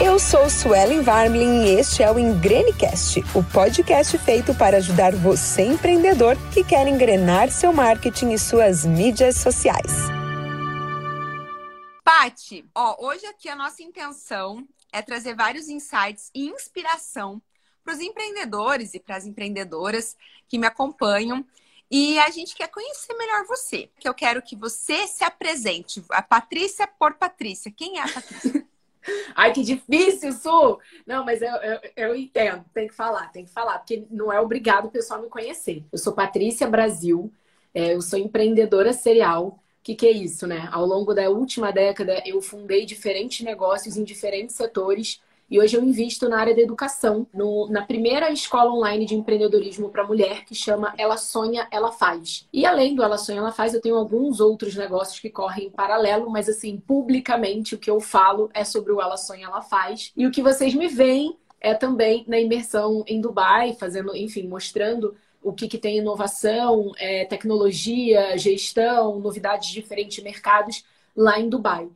Eu sou Suelen Varmlin e este é o Engrenecast, o podcast feito para ajudar você empreendedor que quer engrenar seu marketing e suas mídias sociais. Pati, ó, hoje aqui a nossa intenção é trazer vários insights e inspiração para os empreendedores e para as empreendedoras que me acompanham. E a gente quer conhecer melhor você, que eu quero que você se apresente. A Patrícia por Patrícia. Quem é a Patrícia? Ai, que difícil, Su! Não, mas eu, eu, eu, entendo, tem que falar, tem que falar, porque não é obrigado o pessoal me conhecer. Eu sou Patrícia Brasil, é, eu sou empreendedora serial. O que, que é isso, né? Ao longo da última década, eu fundei diferentes negócios em diferentes setores e hoje eu invisto na área da educação, no, na primeira escola online de empreendedorismo para mulher, que chama Ela Sonha, Ela Faz. E além do Ela Sonha, Ela Faz, eu tenho alguns outros negócios que correm em paralelo, mas assim, publicamente o que eu falo é sobre o Ela Sonha, Ela Faz. E o que vocês me veem é também na imersão em Dubai, fazendo, enfim, mostrando o que, que tem inovação, é, tecnologia, gestão, novidades de diferentes mercados lá em Dubai.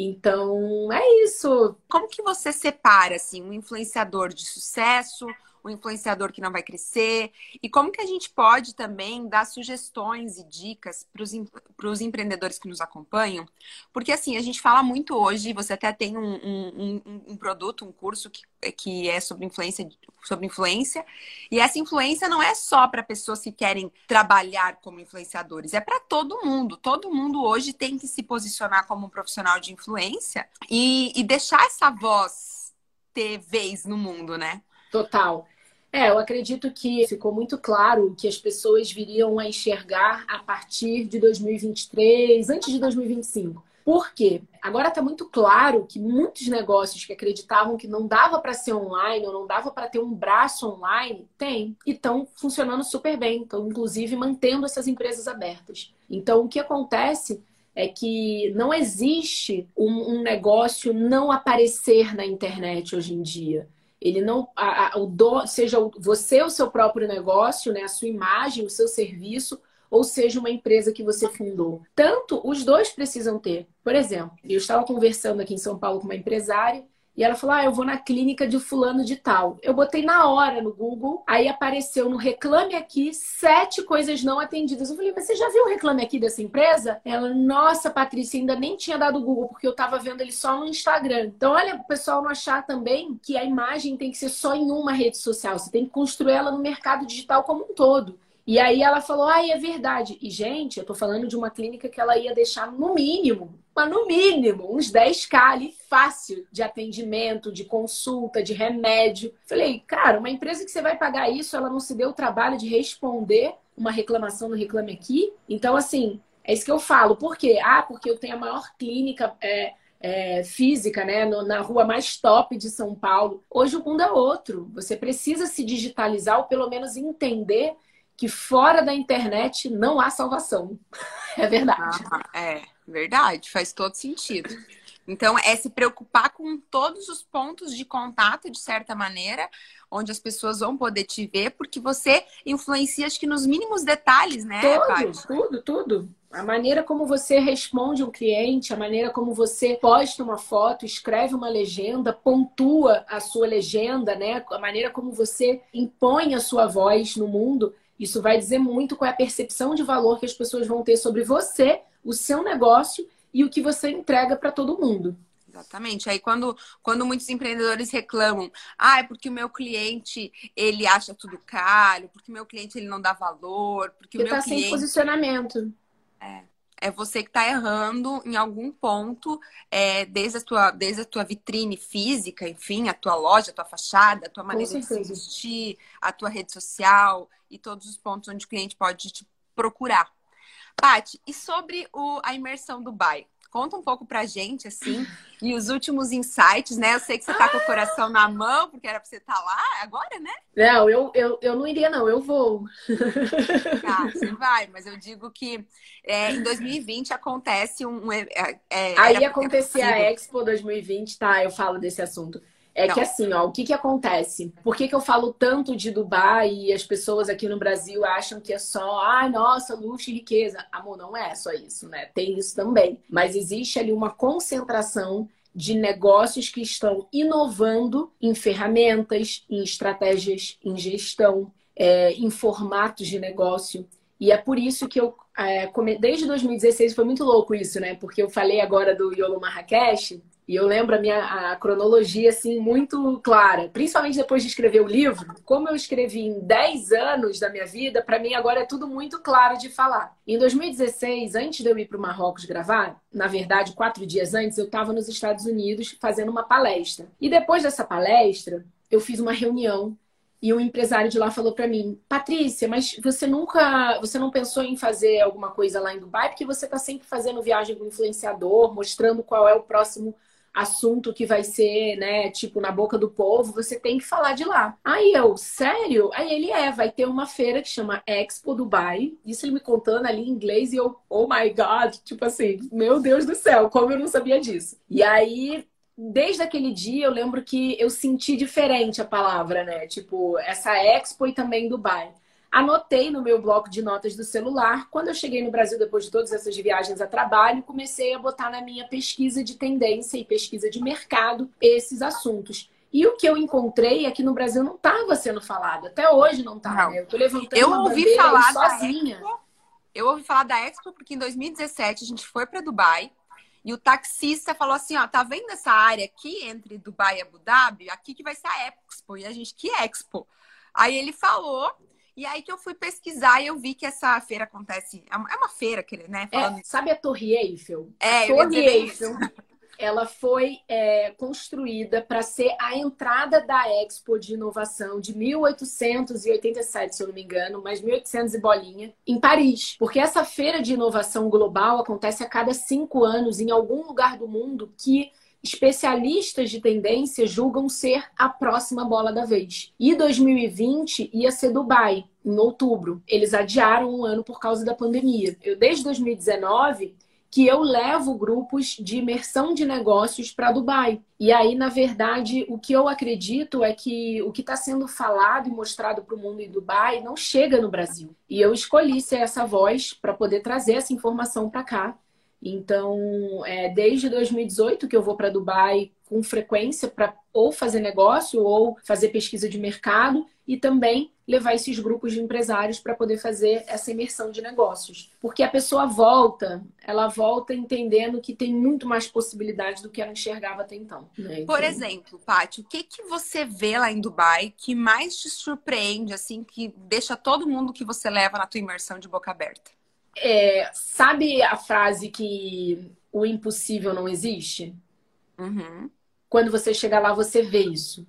Então, é isso. Como que você separa assim um influenciador de sucesso, um influenciador que não vai crescer? E como que a gente pode também dar sugestões e dicas para os empreendedores que nos acompanham? Porque assim, a gente fala muito hoje, você até tem um, um, um, um produto, um curso que, que é sobre influência, sobre influência, e essa influência não é só para pessoas que querem trabalhar como influenciadores, é para todo mundo. Todo mundo hoje tem que se posicionar como um profissional de influência e, e deixar essa voz ter vez no mundo, né? Total. É, eu acredito que ficou muito claro que as pessoas viriam a enxergar a partir de 2023, antes de 2025. Por quê? Agora está muito claro que muitos negócios que acreditavam que não dava para ser online ou não dava para ter um braço online, tem e estão funcionando super bem, estão inclusive mantendo essas empresas abertas. Então, o que acontece é que não existe um, um negócio não aparecer na internet hoje em dia. Ele não, a, a, o do, seja você o seu próprio negócio, né, a sua imagem, o seu serviço, ou seja uma empresa que você fundou. Tanto os dois precisam ter. Por exemplo, eu estava conversando aqui em São Paulo com uma empresária e ela falou: Ah, eu vou na clínica de fulano de tal. Eu botei na hora no Google, aí apareceu no Reclame Aqui sete coisas não atendidas. Eu falei, mas você já viu o Reclame Aqui dessa empresa? Ela, nossa, Patrícia, ainda nem tinha dado o Google, porque eu tava vendo ele só no Instagram. Então, olha, o pessoal não achar também que a imagem tem que ser só em uma rede social. Você tem que construir ela no mercado digital como um todo. E aí ela falou, ah, é verdade. E, gente, eu tô falando de uma clínica que ela ia deixar no mínimo, mas no mínimo, uns 10k ali fácil de atendimento, de consulta, de remédio. Falei, cara, uma empresa que você vai pagar isso, ela não se deu o trabalho de responder uma reclamação no Reclame Aqui. Então, assim, é isso que eu falo. Por quê? Ah, porque eu tenho a maior clínica. É, é, física, né, no, na rua mais top de São Paulo. Hoje o mundo é outro. Você precisa se digitalizar ou pelo menos entender que fora da internet não há salvação. É verdade. Ah, é verdade, faz todo sentido. Então, é se preocupar com todos os pontos de contato, de certa maneira, onde as pessoas vão poder te ver, porque você influencia, acho que nos mínimos detalhes, né? Tudo, tudo, tudo. A maneira como você responde um cliente, a maneira como você posta uma foto, escreve uma legenda, pontua a sua legenda, né? A maneira como você impõe a sua voz no mundo isso vai dizer muito qual é a percepção de valor que as pessoas vão ter sobre você, o seu negócio e o que você entrega para todo mundo. Exatamente. Aí quando, quando muitos empreendedores reclamam, ah, é porque o meu cliente ele acha tudo caro, porque o meu cliente ele não dá valor, porque o meu tá cliente sem posicionamento. É é você que está errando em algum ponto, é, desde, a tua, desde a tua vitrine física, enfim, a tua loja, a tua fachada, a tua maneira de se vestir, a tua rede social e todos os pontos onde o cliente pode te procurar. Paty, e sobre o, a imersão do Dubai? Conta um pouco pra gente, assim, e os últimos insights, né? Eu sei que você tá com o coração na mão, porque era pra você estar tá lá agora, né? Não, eu, eu, eu não iria, não, eu vou. Ah, você vai, mas eu digo que é, em 2020 acontece um. É, é, Aí acontecer a Expo 2020, tá? Eu falo desse assunto. É não. que assim, ó, o que que acontece? Por que, que eu falo tanto de Dubai e as pessoas aqui no Brasil acham que é só, ai, nossa, luxo e riqueza? Amor, não é só isso, né? Tem isso também. Mas existe ali uma concentração de negócios que estão inovando em ferramentas, em estratégias, em gestão, é, em formatos de negócio. E é por isso que eu, é, desde 2016, foi muito louco isso, né? Porque eu falei agora do Yolo Marrakech, e eu lembro a minha a cronologia, assim, muito clara. Principalmente depois de escrever o livro. Como eu escrevi em 10 anos da minha vida, para mim agora é tudo muito claro de falar. Em 2016, antes de eu ir para o Marrocos gravar, na verdade, quatro dias antes, eu estava nos Estados Unidos fazendo uma palestra. E depois dessa palestra, eu fiz uma reunião e um empresário de lá falou para mim: Patrícia, mas você nunca, você não pensou em fazer alguma coisa lá em Dubai? Porque você está sempre fazendo viagem com influenciador, mostrando qual é o próximo assunto que vai ser, né, tipo, na boca do povo, você tem que falar de lá. Aí eu, sério? Aí ele é, vai ter uma feira que chama Expo Dubai. Isso ele me contando ali em inglês e eu, oh my god, tipo assim, meu Deus do céu, como eu não sabia disso. E aí desde aquele dia eu lembro que eu senti diferente a palavra, né? Tipo, essa Expo e também Dubai. Anotei no meu bloco de notas do celular. Quando eu cheguei no Brasil, depois de todas essas viagens a trabalho, comecei a botar na minha pesquisa de tendência e pesquisa de mercado esses assuntos. E o que eu encontrei é que no Brasil não estava sendo falado. Até hoje não está. Né? Eu tô levantando eu ouvi falar sozinha. Da Expo, eu ouvi falar da Expo porque em 2017 a gente foi para Dubai e o taxista falou assim, ó, tá vendo essa área aqui entre Dubai e Abu Dhabi? Aqui que vai ser a Expo. E a gente, que Expo? Aí ele falou, e aí que eu fui pesquisar e eu vi que essa feira acontece. É uma é feira, né? É, Falando... É, sabe a Torre Eiffel? É, a Torre Eiffel. ela foi é, construída para ser a entrada da Expo de Inovação de 1887, se eu não me engano, mas 1800 e bolinha, em Paris. Porque essa feira de inovação global acontece a cada cinco anos em algum lugar do mundo que especialistas de tendência julgam ser a próxima bola da vez. E 2020 ia ser Dubai, em outubro. Eles adiaram um ano por causa da pandemia. Eu, desde 2019 que eu levo grupos de imersão de negócios para Dubai. E aí, na verdade, o que eu acredito é que o que está sendo falado e mostrado para o mundo em Dubai não chega no Brasil. E eu escolhi ser essa voz para poder trazer essa informação para cá. Então, é, desde 2018 que eu vou para Dubai com frequência para ou fazer negócio ou fazer pesquisa de mercado e também levar esses grupos de empresários para poder fazer essa imersão de negócios. Porque a pessoa volta, ela volta entendendo que tem muito mais possibilidades do que ela enxergava até então. Né? Por então... exemplo, Paty, o que, que você vê lá em Dubai que mais te surpreende, assim, que deixa todo mundo que você leva na tua imersão de boca aberta? É, sabe a frase que o impossível não existe? Uhum. Quando você chega lá, você vê isso.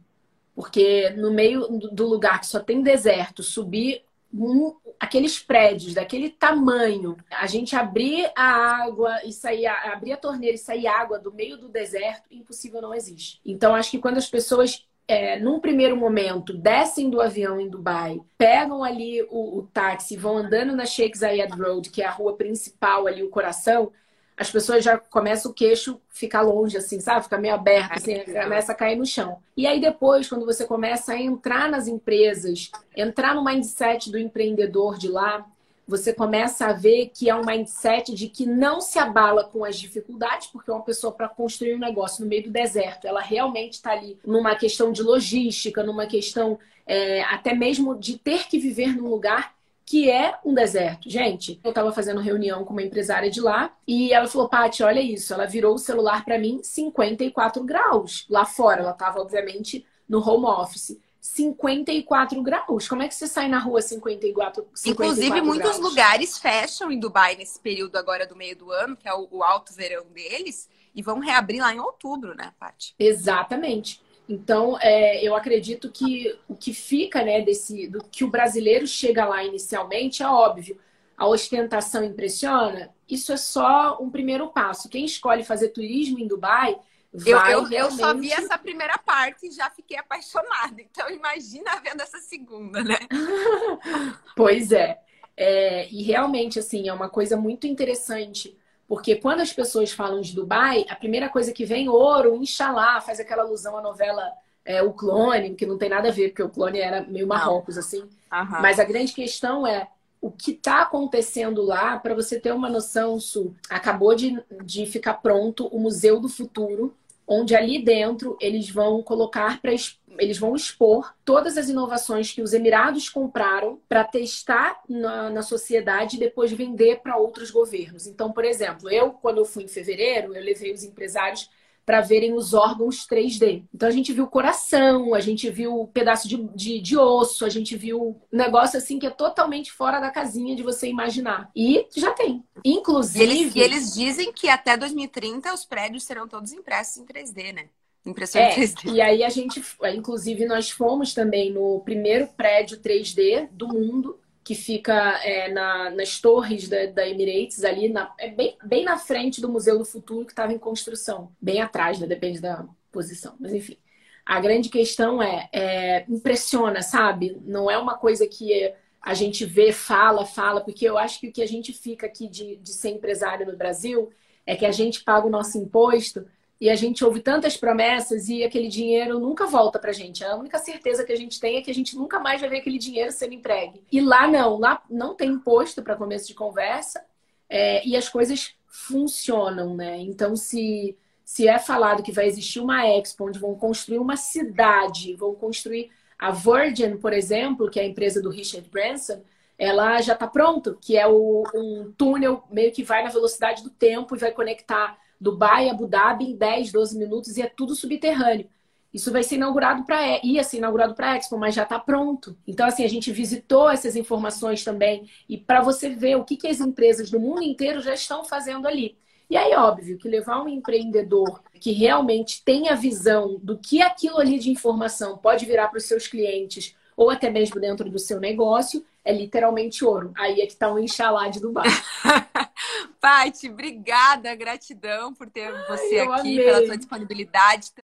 Porque no meio do lugar que só tem deserto, subir um, aqueles prédios daquele tamanho, a gente abrir a água e sair, abrir a torneira e sair água do meio do deserto, impossível não existe. Então, acho que quando as pessoas é, num primeiro momento, descem do avião em Dubai, pegam ali o, o táxi, vão andando na Sheikh Zayed Road, que é a rua principal ali, o coração, as pessoas já começam o queixo ficar longe, assim, sabe? Fica meio aberto, assim, começa a cair no chão. E aí depois, quando você começa a entrar nas empresas, entrar no mindset do empreendedor de lá, você começa a ver que é um mindset de que não se abala com as dificuldades, porque uma pessoa para construir um negócio no meio do deserto, ela realmente está ali numa questão de logística, numa questão é, até mesmo de ter que viver num lugar que é um deserto. Gente, eu estava fazendo reunião com uma empresária de lá e ela falou: Paty, olha isso. Ela virou o celular para mim 54 graus lá fora. Ela estava, obviamente, no home office. 54 graus. Como é que você sai na rua 54, 54 Inclusive, muitos lugares fecham em Dubai nesse período agora do meio do ano, que é o, o alto verão deles, e vão reabrir lá em outubro, né, Paty? Exatamente. Então, é, eu acredito que o que fica, né, desse, do que o brasileiro chega lá inicialmente é óbvio. A ostentação impressiona. Isso é só um primeiro passo. Quem escolhe fazer turismo em Dubai eu, eu, realmente... eu, só vi essa primeira parte e já fiquei apaixonada. Então, imagina vendo essa segunda, né? pois é. é. E realmente, assim, é uma coisa muito interessante. Porque quando as pessoas falam de Dubai, a primeira coisa que vem, ouro, Inshallah, faz aquela alusão à novela é, O Clone, que não tem nada a ver, porque o Clone era meio Marrocos, assim. Uhum. Mas a grande questão é o que está acontecendo lá, para você ter uma noção, Su, acabou de, de ficar pronto o Museu do Futuro, onde ali dentro eles vão colocar para eles vão expor todas as inovações que os Emirados compraram para testar na, na sociedade e depois vender para outros governos. Então, por exemplo, eu, quando eu fui em fevereiro, eu levei os empresários para verem os órgãos 3D. Então a gente viu coração, a gente viu pedaço de, de, de, osso, a gente viu um negócio assim que é totalmente fora da casinha de você imaginar. E já tem. Inclusive. E eles, eles dizem que até 2030 os prédios serão todos impressos em 3D, né? Impressora é, 3D. E aí a gente, inclusive, nós fomos também no primeiro prédio 3D do mundo que fica é, na, nas torres da, da, Emirates, ali, na, é bem, bem na frente do Museu do Futuro, que estava em construção. Bem atrás, né? depende da posição. Mas enfim. A grande questão é, é, impressiona, sabe? Não é uma coisa que a gente vê, fala, fala, porque eu acho que o que a gente fica aqui de, de ser empresário no Brasil é que a gente paga o nosso imposto e a gente ouve tantas promessas e aquele dinheiro nunca volta pra gente. A única certeza que a gente tem é que a gente nunca mais vai ver aquele dinheiro sendo entregue. E lá não, lá não tem imposto para começo de conversa é, e as coisas funcionam, né? Então, se, se é falado que vai existir uma Expo onde vão construir uma cidade, vão construir a Virgin, por exemplo, que é a empresa do Richard Branson, ela já está pronto, que é o, um túnel meio que vai na velocidade do tempo e vai conectar Dubai, Abu Dhabi em 10, 12 minutos e é tudo subterrâneo. Isso vai ser inaugurado para ia ser inaugurado para a Expo, mas já está pronto. Então assim a gente visitou essas informações também e para você ver o que, que as empresas do mundo inteiro já estão fazendo ali. E aí óbvio que levar um empreendedor que realmente tem a visão do que aquilo ali de informação pode virar para os seus clientes ou até mesmo dentro do seu negócio é literalmente ouro. Aí é que está um enxalá de Dubai. Paty, obrigada, gratidão por ter Ai, você aqui, amei. pela sua disponibilidade.